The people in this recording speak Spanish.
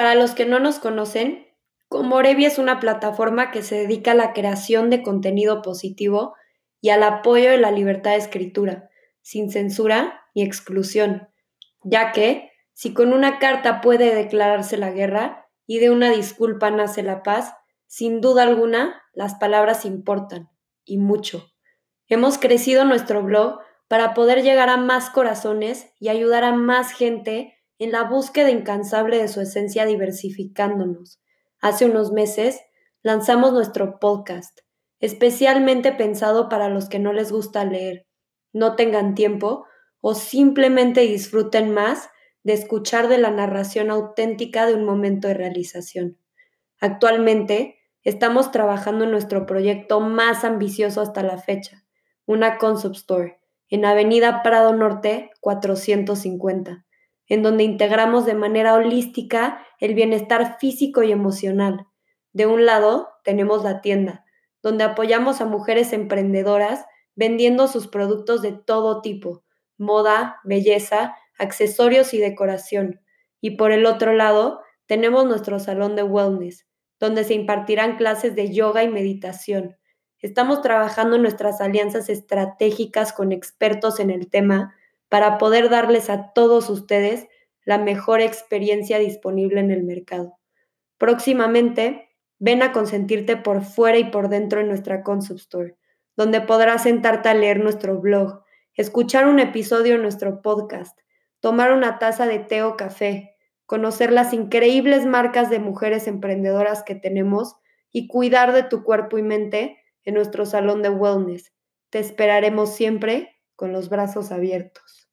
Para los que no nos conocen, Comorevi es una plataforma que se dedica a la creación de contenido positivo y al apoyo de la libertad de escritura, sin censura ni exclusión, ya que, si con una carta puede declararse la guerra y de una disculpa nace la paz, sin duda alguna las palabras importan, y mucho. Hemos crecido nuestro blog para poder llegar a más corazones y ayudar a más gente en la búsqueda incansable de su esencia diversificándonos. Hace unos meses lanzamos nuestro podcast, especialmente pensado para los que no les gusta leer, no tengan tiempo o simplemente disfruten más de escuchar de la narración auténtica de un momento de realización. Actualmente estamos trabajando en nuestro proyecto más ambicioso hasta la fecha, una concept store, en Avenida Prado Norte 450 en donde integramos de manera holística el bienestar físico y emocional. De un lado tenemos la tienda, donde apoyamos a mujeres emprendedoras vendiendo sus productos de todo tipo, moda, belleza, accesorios y decoración. Y por el otro lado tenemos nuestro salón de wellness, donde se impartirán clases de yoga y meditación. Estamos trabajando en nuestras alianzas estratégicas con expertos en el tema para poder darles a todos ustedes la mejor experiencia disponible en el mercado. Próximamente, ven a consentirte por fuera y por dentro en nuestra Concept Store, donde podrás sentarte a leer nuestro blog, escuchar un episodio en nuestro podcast, tomar una taza de té o café, conocer las increíbles marcas de mujeres emprendedoras que tenemos y cuidar de tu cuerpo y mente en nuestro salón de wellness. Te esperaremos siempre con los brazos abiertos.